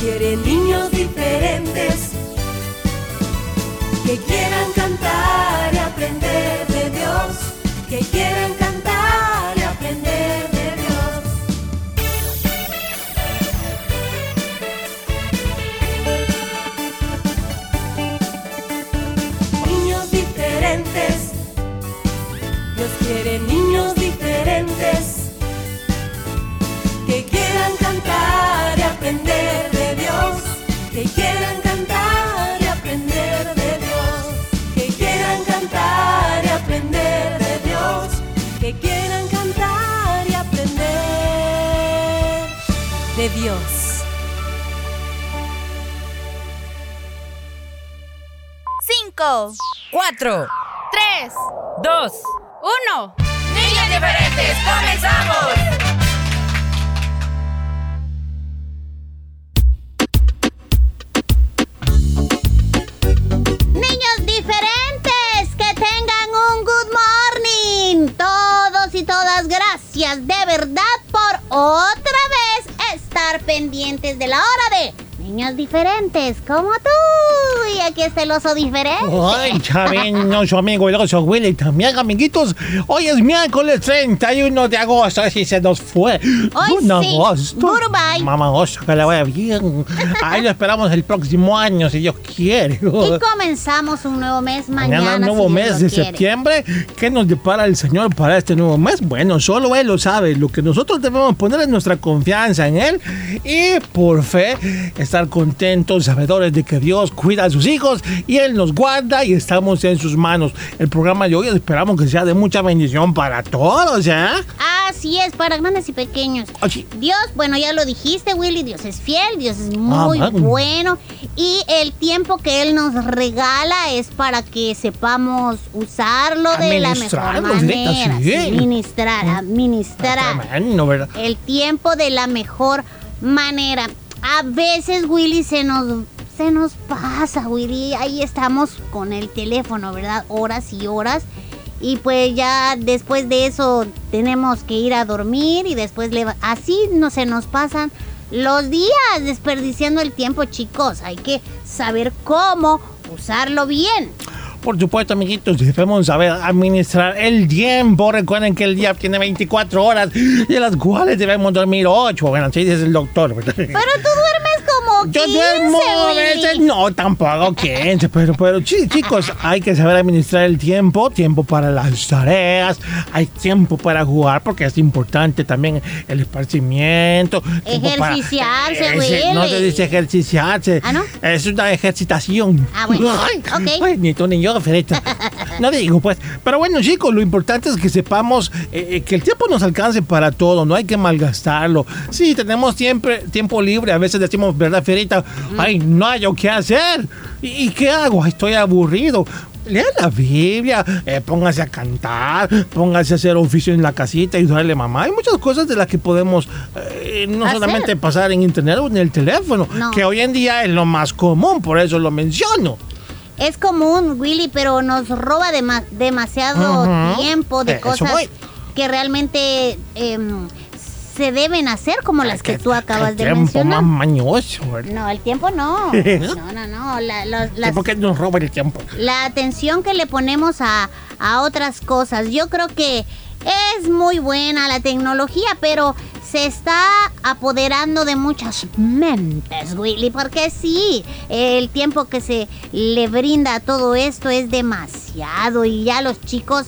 Dios quiere niños diferentes que quieran cantar y aprender Dios. Cinco, Cuatro, tres, dos, uno. niños diferentes, comenzamos. Pendientes de la hora de niños diferentes como tú. Aquí está el oso diferente. Ay, Chabino, su amigo el oso Willy también, amiguitos. Hoy es miércoles 31 de agosto, así se nos fue. Hoy Un sí. agosto. Goodbye. Mamá oso, que la vaya bien. Ahí lo esperamos el próximo año, si Dios quiere. Y comenzamos un nuevo mes mañana. Mañana, nuevo si mes de quiere. septiembre. ¿Qué nos depara el Señor para este nuevo mes? Bueno, solo Él lo sabe. Lo que nosotros debemos poner es nuestra confianza en Él y por fe estar contentos, sabedores de que Dios cuida a sus hijos y Él nos guarda y estamos en sus manos. El programa de hoy esperamos que sea de mucha bendición para todos, ¿eh? Así es, para grandes y pequeños. Oye, Dios, bueno, ya lo dijiste, Willy, Dios es fiel, Dios es muy Ah, bueno. Y el tiempo que Él nos regala es para que sepamos usarlo de la mejor manera. sí. Sí, Ministrar, administrar. tremendo, ¿verdad? El tiempo de la mejor manera. A veces, Willy, se nos, se nos pasa, Willy. Ahí estamos con el teléfono, ¿verdad? Horas y horas. Y pues ya después de eso tenemos que ir a dormir y después leva- así no se nos pasan los días desperdiciando el tiempo, chicos. Hay que saber cómo usarlo bien. Por supuesto, amiguitos, debemos saber administrar el tiempo. Recuerden que el día tiene 24 horas, de las cuales debemos dormir 8. Bueno, así dice el doctor. Pero tú como 15, Yo duermo a veces, no, tampoco 15, pero, pero sí, chicos, hay que saber administrar el tiempo, tiempo para las tareas, hay tiempo para jugar, porque es importante también el esparcimiento. Ejerciciarse, Ese- No Willy. se dice ejerciciarse, ¿Ah, no? es una ejercitación. Ah, bueno, Ay, ok. ay, ni tú ni yo, Ferita. No digo, pues. Pero bueno, chicos, lo importante es que sepamos eh, eh, que el tiempo nos alcance para todo, no hay que malgastarlo. Sí, tenemos siempre tiempo libre, a veces decimos, ¿verdad, Ay, no hay yo qué hacer. ¿Y, y qué hago? Estoy aburrido. Lea la Biblia, eh, póngase a cantar, póngase a hacer oficio en la casita y ayudarle a mamá. Hay muchas cosas de las que podemos eh, no Hacer. solamente pasar en internet o en el teléfono, No. que hoy en día es lo más común, por eso lo menciono. Es común, Willy, pero nos roba dema- demasiado tiempo de Eh, cosas que realmente em, se deben hacer, como las que tú acabas el de tiempo mencionar. más mañoso, ¿verdad? No, el tiempo no. No, no, no. La, los- las- porque nos roba el tiempo. la atención que le ponemos a, a otras cosas. Yo creo que es muy buena la tecnología, pero se está apoderando de muchas mentes, Willy, porque sí, el tiempo que se le brinda a todo esto es demasiado y ya los chicos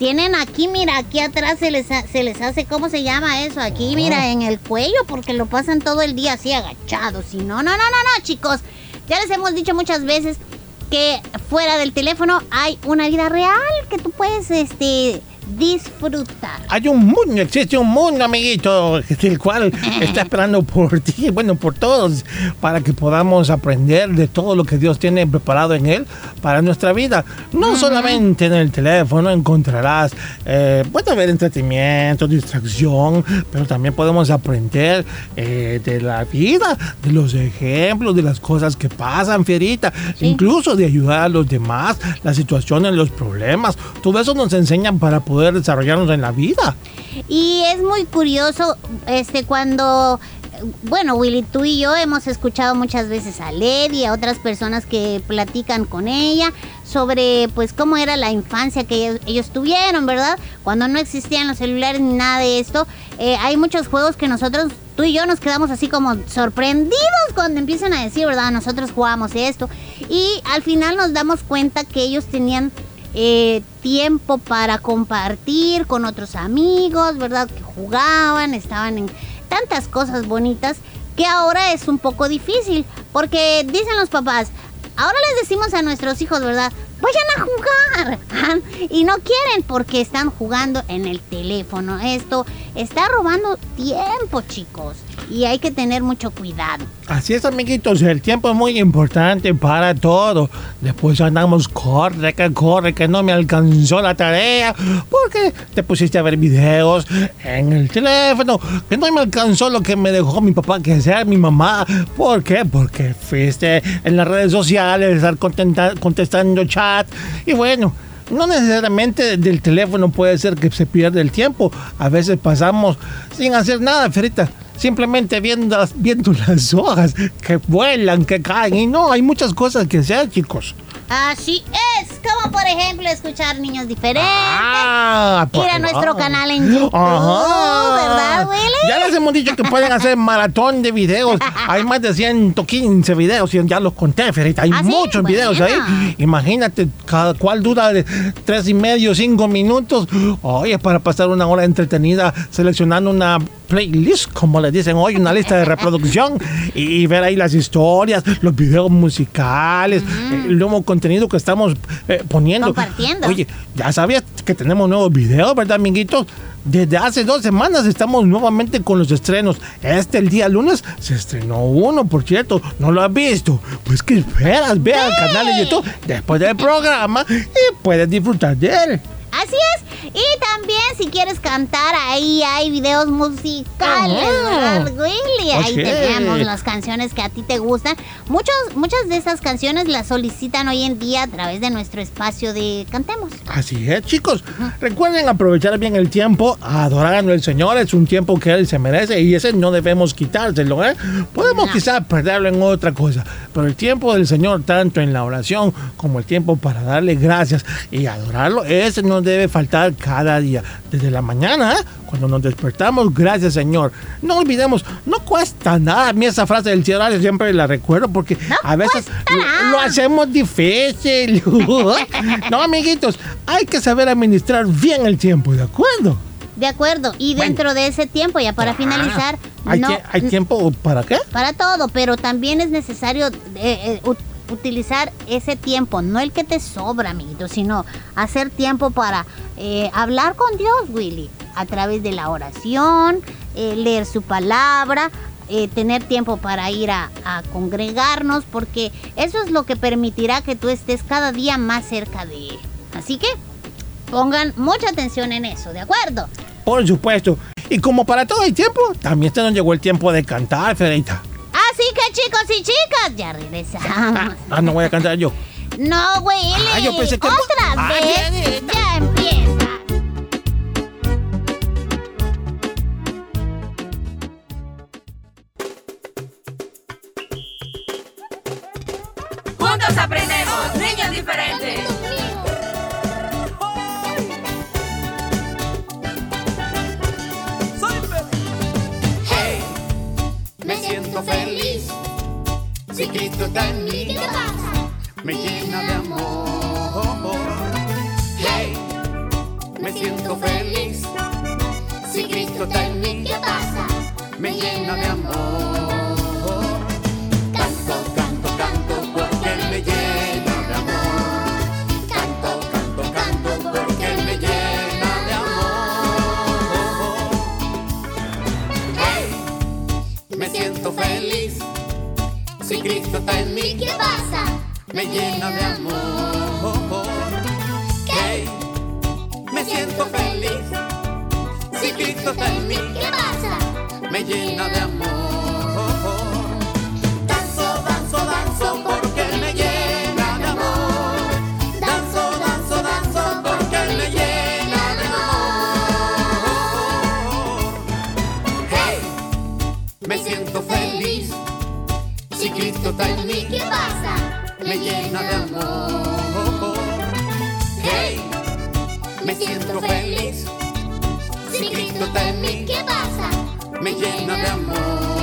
tienen aquí, mira, aquí atrás se les, ha- se les hace, ¿cómo se llama eso? Aquí, mira, en el cuello, porque lo pasan todo el día así agachados. Y no, no, no, no, no, chicos. Ya les hemos dicho muchas veces que fuera del teléfono hay una vida real que tú puedes, este, disfrutar. Hay un mundo, existe un mundo, amiguito, el cual está esperando por ti, bueno, por todos, para que podamos aprender de todo lo que Dios tiene preparado en él para nuestra vida. No solamente en el teléfono encontrarás, eh, puede haber entretenimiento, distracción, pero también podemos aprender eh, de la vida, de los ejemplos, de las cosas que pasan, Fierita, incluso de ayudar a los demás, las situaciones, los problemas. Todo eso nos enseñan para poder desarrollarnos en la vida. Y es muy curioso, este, cuando, bueno, Willy, tú y yo hemos escuchado muchas veces a Led y a otras personas que platican con ella sobre, pues, cómo era la infancia que ellos, tuvieron, ¿verdad? Cuando no existían los celulares ni nada de esto. Eh, hay muchos juegos que nosotros, tú y yo, nos quedamos así como sorprendidos cuando empiezan a decir, ¿verdad? Nosotros jugábamos esto. Y al final nos damos cuenta que ellos tenían eh, tiempo para compartir con otros amigos, ¿verdad? Que jugaban, estaban en tantas cosas bonitas que ahora es un poco difícil, porque dicen los papás, ahora les decimos a nuestros hijos, ¿verdad? Vayan a jugar. y no quieren porque están jugando en el teléfono. Esto está robando tiempo, chicos. Y hay que tener mucho cuidado. Así es, amiguitos, el tiempo es muy importante para todo. Después andamos, corre, que corre, que no me alcanzó la tarea, porque te pusiste a ver videos en el teléfono, que no me alcanzó lo que me dejó mi papá que hacer, mi mamá. ¿Por qué? Porque fuiste en las redes sociales, estar contestando chat, y bueno. No necesariamente del teléfono puede ser que se pierda el tiempo. A veces pasamos sin hacer nada, Ferita. Simplemente viendo, viendo las hojas que vuelan, que caen. Y no, hay muchas cosas que hacer, chicos. Así es, como por ejemplo escuchar niños diferentes. Ah, Ir a nuestro canal en YouTube, ¿verdad, Willy? Ya les hemos dicho que pueden hacer maratón de videos. Hay más de 115 videos, y ya los conté, Ferita. Hay ¿Ah, sí? muchos videos Bueno. ahí. Imagínate, cada cual dura de tres y medio, cinco minutos. Oye, para pasar una hora entretenida seleccionando una playlist, como le dicen hoy, una lista de reproducción y, ver ahí las historias, los videos musicales, el nuevo contenido que estamos eh, poniendo. Compartiendo. Oye, ya sabías que tenemos nuevos videos, ¿verdad, amiguitos? Desde hace dos semanas estamos nuevamente con los estrenos. Este, el día lunes, se estrenó uno, por cierto. ¿No lo has visto? Pues que esperas, ve al canal de YouTube después del programa y puedes disfrutar de él. Así es. Y también si quieres cantar, ahí hay videos musicales. ¿verdad, Willy? Ahí tenemos las canciones que a ti te gustan. Muchos, muchas de esas canciones las solicitan hoy en día a través de nuestro espacio de Cantemos. Así es, chicos. Recuerden aprovechar bien el tiempo, adorando al Señor. Es un tiempo que Él se merece y ese no debemos quitárselo, ¿eh? Podemos No. quizás perderlo en otra cosa, pero el tiempo del Señor, tanto en la oración como el tiempo para darle gracias y adorarlo, ese no debe faltar cada día. Desde la mañana, ¿eh? cuando nos despertamos, gracias, Señor. No olvidemos, no cuesta nada. A mí esa frase del cielo siempre la recuerdo porque a veces lo, lo hacemos difícil. no, amiguitos, hay que saber administrar bien el tiempo, ¿de acuerdo? De acuerdo. Y Bueno. dentro de ese tiempo, ya para finalizar, ¿Hay, no, ¿Hay tiempo para qué? para todo, pero también es necesario eh, eh, ut- utilizar ese tiempo, no el que te sobra, amiguito, sino hacer tiempo para eh, hablar con Dios, Willy, a través de la oración, eh, leer su palabra, eh, tener tiempo para ir a, a congregarnos, porque eso es lo que permitirá que tú estés cada día más cerca de Él. Así que pongan mucha atención en eso, ¿de acuerdo? Por supuesto. Y como para todo el tiempo, también se nos llegó el tiempo de cantar, Ferita. Así que chicos y chicas, ya regresamos. Ah, no voy a cantar yo. No, Willy. Ah, yo pensé que- Otra Ah, vez. Ya llena de amor. Canto, canto, canto porque él me llena de amor. Canto, canto, canto porque él me llena de amor. ¡Hey! Me siento feliz. Si Cristo está en mí, ¿qué pasa? Me llena de amor. siento feliz. Si Cristo está en mí, ¿qué pasa? Me llena de amor.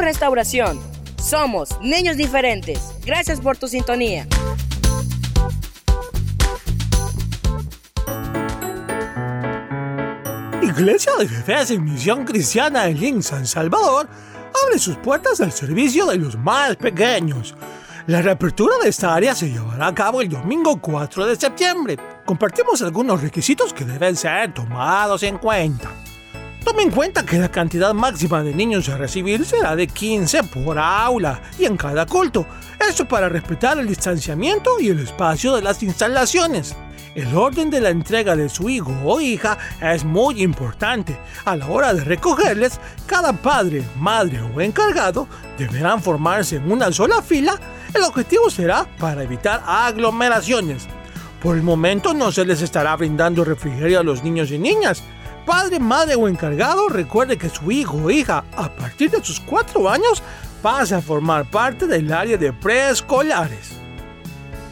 restauración. Somos niños diferentes. Gracias por tu sintonía. Iglesia de Bebés y Misión Cristiana en Link, San Salvador, abre sus puertas al servicio de los más pequeños. La reapertura de esta área se llevará a cabo el domingo 4 de septiembre. Compartimos algunos requisitos que deben ser tomados en cuenta. Tome en cuenta que la cantidad máxima de niños a recibir será de 15 por aula y en cada culto. Esto para respetar el distanciamiento y el espacio de las instalaciones. El orden de la entrega de su hijo o hija es muy importante. A la hora de recogerles, cada padre, madre o encargado deberán formarse en una sola fila. El objetivo será para evitar aglomeraciones. Por el momento no se les estará brindando refrigerio a los niños y niñas, Padre, madre o encargado recuerde que su hijo o hija a partir de sus 4 años pasa a formar parte del área de preescolares.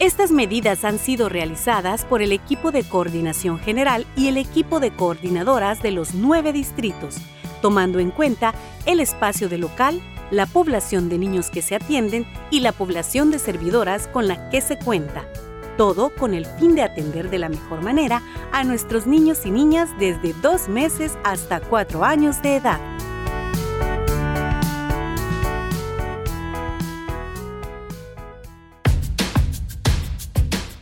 Estas medidas han sido realizadas por el equipo de coordinación general y el equipo de coordinadoras de los nueve distritos, tomando en cuenta el espacio de local, la población de niños que se atienden y la población de servidoras con la que se cuenta. Todo con el fin de atender de la mejor manera a nuestros niños y niñas desde dos meses hasta cuatro años de edad.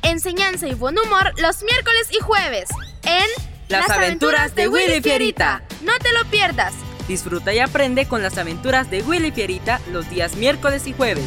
Enseñanza y buen humor los miércoles y jueves en Las aventuras de Willy Fierita. No te lo pierdas. Disfruta y aprende con las aventuras de Willy Fierita los días miércoles y jueves.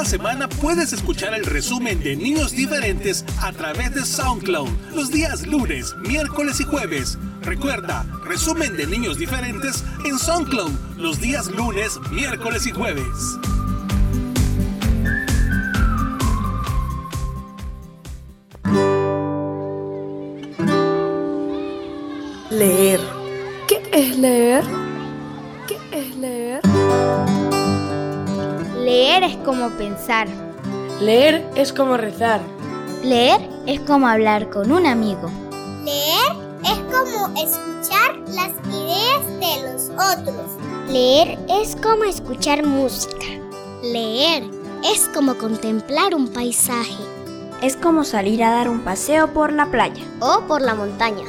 Cada semana puedes escuchar el resumen de Niños Diferentes a través de SoundCloud los días lunes, miércoles y jueves. Recuerda, resumen de Niños Diferentes en SoundCloud los días lunes, miércoles y jueves. Como pensar. Leer es como rezar. Leer es como hablar con un amigo. Leer es como escuchar las ideas de los otros. Leer es como escuchar música. Leer es como contemplar un paisaje. Es como salir a dar un paseo por la playa o por la montaña.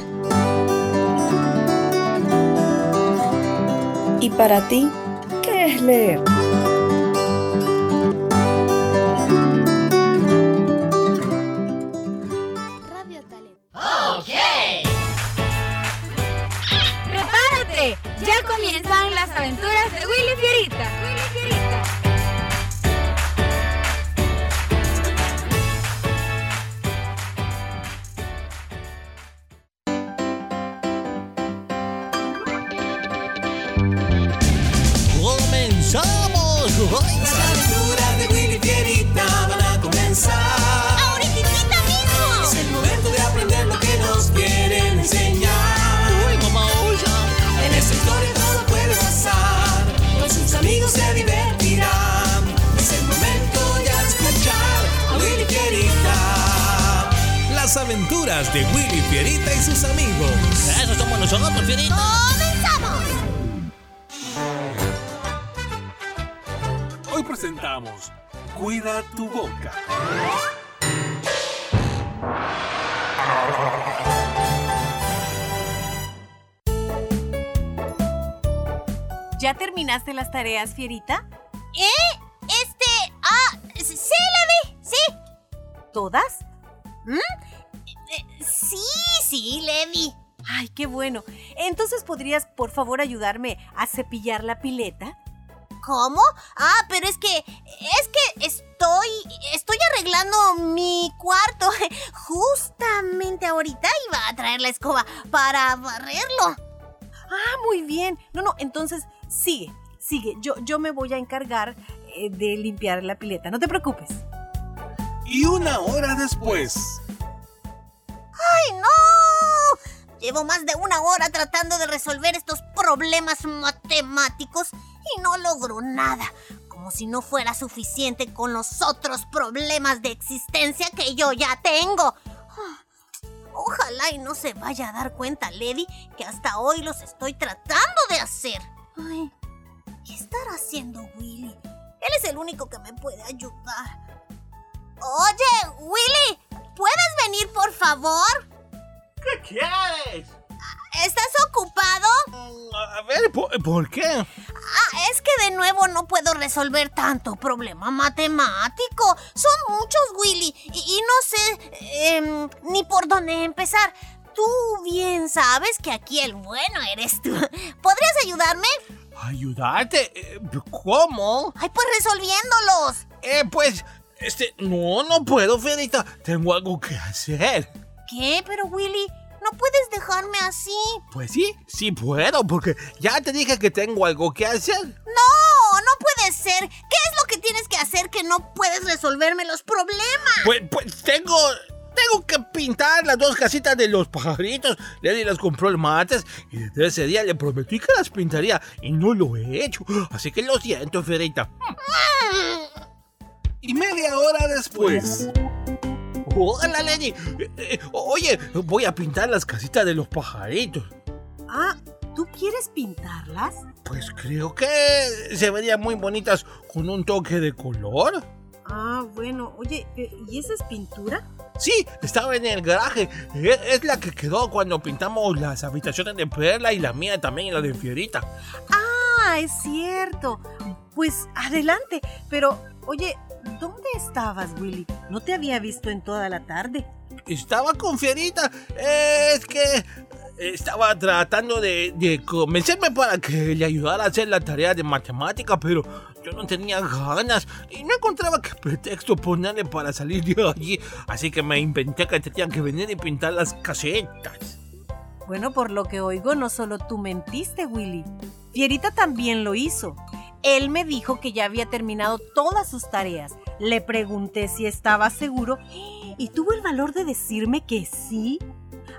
¿Y para ti, qué es leer? Comienzan las aventuras de Willy Fierita. Las aventuras de Willy Fierita y sus amigos. Eso somos nosotros, Fierita. ¡Comenzamos! Hoy presentamos Cuida tu boca. ¿Ya terminaste las tareas, Fierita? ¿Eh? Este... Ah, sí, Levi, sí. ¿Todas? ¿Mm? Sí, sí, Levi. Ay, qué bueno. Entonces, ¿podrías, por favor, ayudarme a cepillar la pileta? ¿Cómo? Ah, pero es que... Es que estoy... Estoy arreglando mi cuarto. Justamente ahorita iba a traer la escoba para barrerlo. Ah, muy bien. No, no, entonces sigue, sigue. Yo, yo me voy a encargar eh, de limpiar la pileta. No te preocupes. Y una hora después. Llevo más de una hora tratando de resolver estos problemas matemáticos y no logro nada. Como si no fuera suficiente con los otros problemas de existencia que yo ya tengo. Ojalá y no se vaya a dar cuenta Lady que hasta hoy los estoy tratando de hacer. Ay, ¿qué estará haciendo Willy? Él es el único que me puede ayudar. Oye, Willy, ¿puedes venir por favor? ¿Qué quieres? ¿Estás ocupado? A ver, ¿por, por qué? Ah, es que de nuevo no puedo resolver tanto problema matemático. Son muchos, Willy, y, y no sé em, ni por dónde empezar. Tú bien sabes que aquí el bueno eres tú. ¿Podrías ayudarme? ¿Ayudarte? Eh, ¿Cómo? Ay, pues resolviéndolos. Eh, pues, este, no, no puedo, Fierita. Tengo algo que hacer. ¿Qué? Pero Willy, no puedes dejarme así. Pues sí, sí puedo, porque ya te dije que tengo algo que hacer. No, no puede ser. ¿Qué es lo que tienes que hacer que no puedes resolverme los problemas? Pues, pues tengo, tengo que pintar las dos casitas de los pajaritos. Lady las compró el martes y desde ese día le prometí que las pintaría y no lo he hecho. Así que lo siento, Fierita. Y media hora después. Hola, Lady. Eh, eh, oye, voy a pintar las casitas de los pajaritos. Ah, ¿tú quieres pintarlas? Pues creo que se verían muy bonitas con un toque de color. Ah, bueno, oye, ¿y esa es pintura? Sí, estaba en el garaje. Es, es la que quedó cuando pintamos las habitaciones de Perla y la mía también y la de Fierita. Ah, es cierto. Pues adelante, pero oye, ¿dónde estabas, Willy? No te había visto en toda la tarde. Estaba con Fierita. Es que estaba tratando de, de convencerme para que le ayudara a hacer la tarea de matemática, pero yo no tenía ganas y no encontraba qué pretexto ponerle para salir de allí. Así que me inventé que tenían que venir y pintar las casetas. Bueno, por lo que oigo, no solo tú mentiste, Willy. Fierita también lo hizo. Él me dijo que ya había terminado todas sus tareas. Le pregunté si estaba seguro y tuvo el valor de decirme que sí.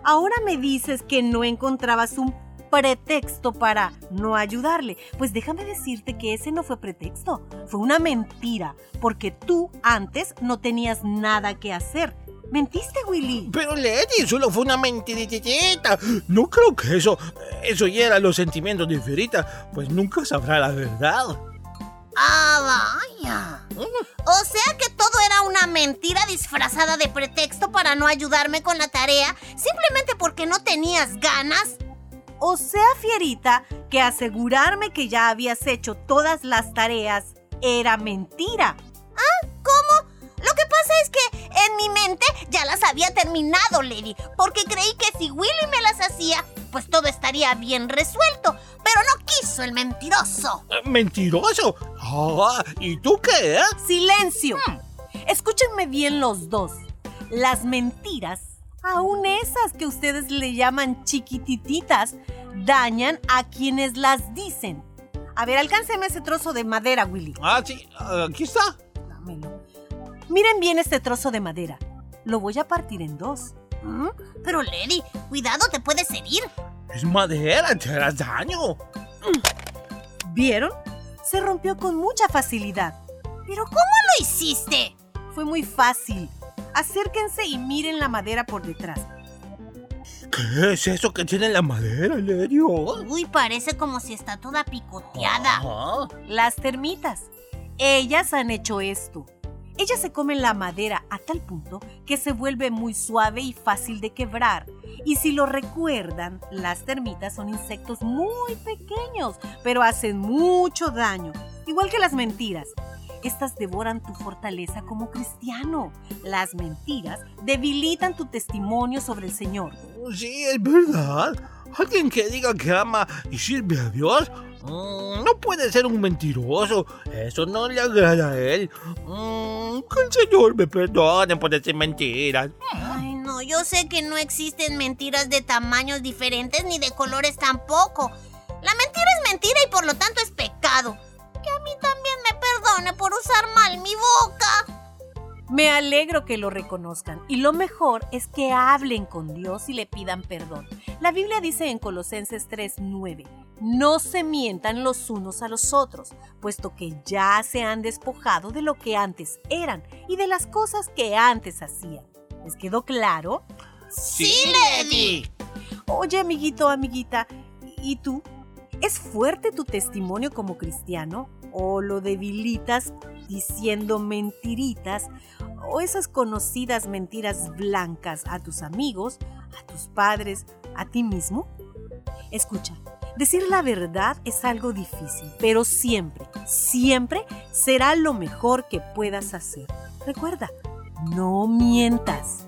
Ahora me dices que no encontrabas un pretexto para no ayudarle. Pues déjame decirte que ese no fue pretexto, fue una mentira, porque tú antes no tenías nada que hacer. ¿Mentiste, Willy? Pero Lady, solo fue una mentiritita. No creo que eso, eso hiera los sentimientos de Fierita, pues nunca sabrá la verdad. Ah, vaya. O sea que todo era una mentira disfrazada de pretexto para no ayudarme con la tarea, simplemente porque no tenías ganas. O sea, Fierita, que asegurarme que ya habías hecho todas las tareas era mentira. ¿Ah? Es que en mi mente ya las había terminado, Lady, porque creí que si Willy me las hacía, pues todo estaría bien resuelto. Pero no quiso el mentiroso. ¿Mentiroso? Ah, ¿Y tú qué? Eh? ¡Silencio! Escúchenme bien los dos. Las mentiras, aun esas que ustedes le llaman chiquitititas, dañan a quienes las dicen. A ver, alcánceme ese trozo de madera, Willy. Ah, sí, aquí está. Dámelo. Miren bien este trozo de madera. Lo voy a partir en dos. ¿Mm? Pero Lady, cuidado, te puedes herir. Es madera, te harás daño. ¿Vieron? Se rompió con mucha facilidad. ¿Pero cómo lo hiciste? Fue muy fácil. Acérquense y miren la madera por detrás. ¿Qué es eso que tiene la madera, Lady? Uy, parece como si está toda picoteada. Ajá. Las termitas. Ellas han hecho esto. Ellas se comen la madera a tal punto que se vuelve muy suave y fácil de quebrar. Y si lo recuerdan, las termitas son insectos muy pequeños, pero hacen mucho daño, igual que las mentiras. Estas devoran tu fortaleza como cristiano. Las mentiras debilitan tu testimonio sobre el Señor. Sí, es verdad. Alguien que diga que ama y sirve a Dios mm, no puede ser un mentiroso. Eso no le agrada a él. Mm, que el Señor me perdone por decir mentiras. Ay, no, yo sé que no existen mentiras de tamaños diferentes ni de colores tampoco. La mentira es mentira y por lo tanto es pecado. Que a mí también me perdone por usar mal mi boca. Me alegro que lo reconozcan y lo mejor es que hablen con Dios y le pidan perdón. La Biblia dice en Colosenses 3:9, no se mientan los unos a los otros, puesto que ya se han despojado de lo que antes eran y de las cosas que antes hacían. ¿Les quedó claro? Sí, Leti. Oye, amiguito, amiguita, ¿y tú? ¿Es fuerte tu testimonio como cristiano? ¿O lo debilitas diciendo mentiritas? ¿O esas conocidas mentiras blancas a tus amigos, a tus padres, a ti mismo? Escucha, decir la verdad es algo difícil, pero siempre, siempre será lo mejor que puedas hacer. Recuerda, no mientas.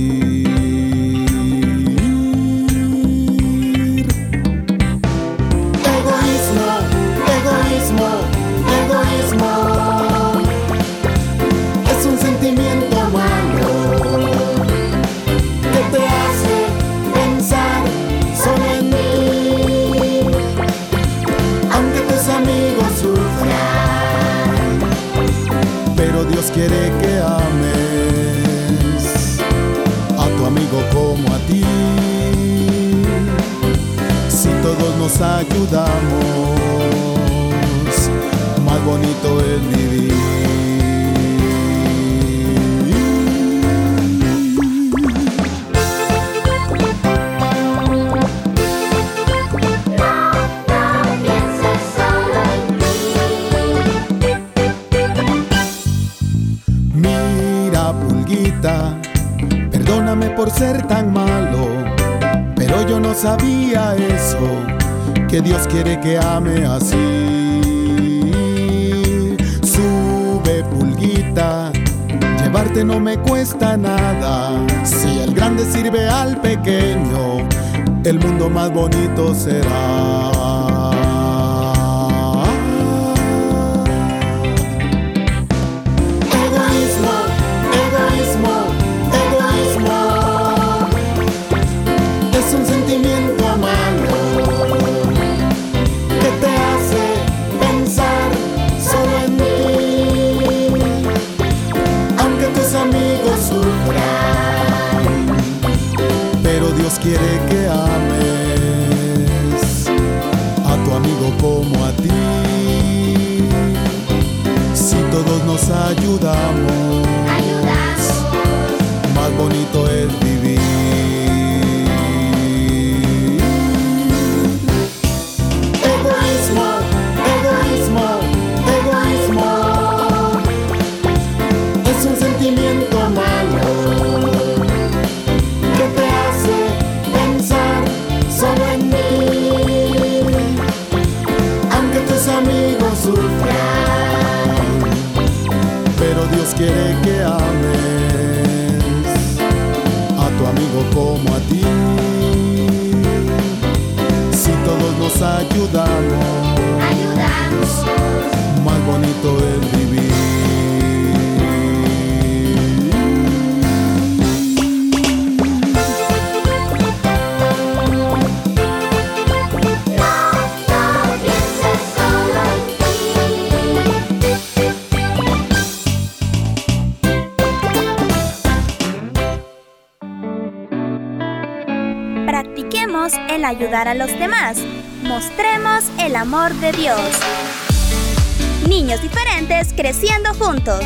Nos ayudamos, más bonito es vivir. Mira, pulguita, perdóname por ser tan malo, pero yo no sabía eso, que Dios quiere que ame así. Sube, pulguita, llevarte no me cuesta nada. Si el grande sirve al pequeño, el mundo más bonito será. Quiere que ames a tu amigo como a ti. Si todos nos ayudamos, ayudar a los demás. Mostremos el amor de Dios. Niños diferentes creciendo juntos.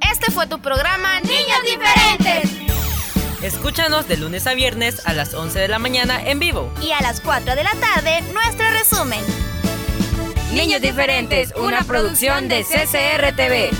Este fue tu programa Niños Diferentes. Escúchanos de lunes a viernes a las 11 de la mañana en vivo. Y a las 4 de la tarde, nuestro resumen. Niños Diferentes, una producción de CCR TV.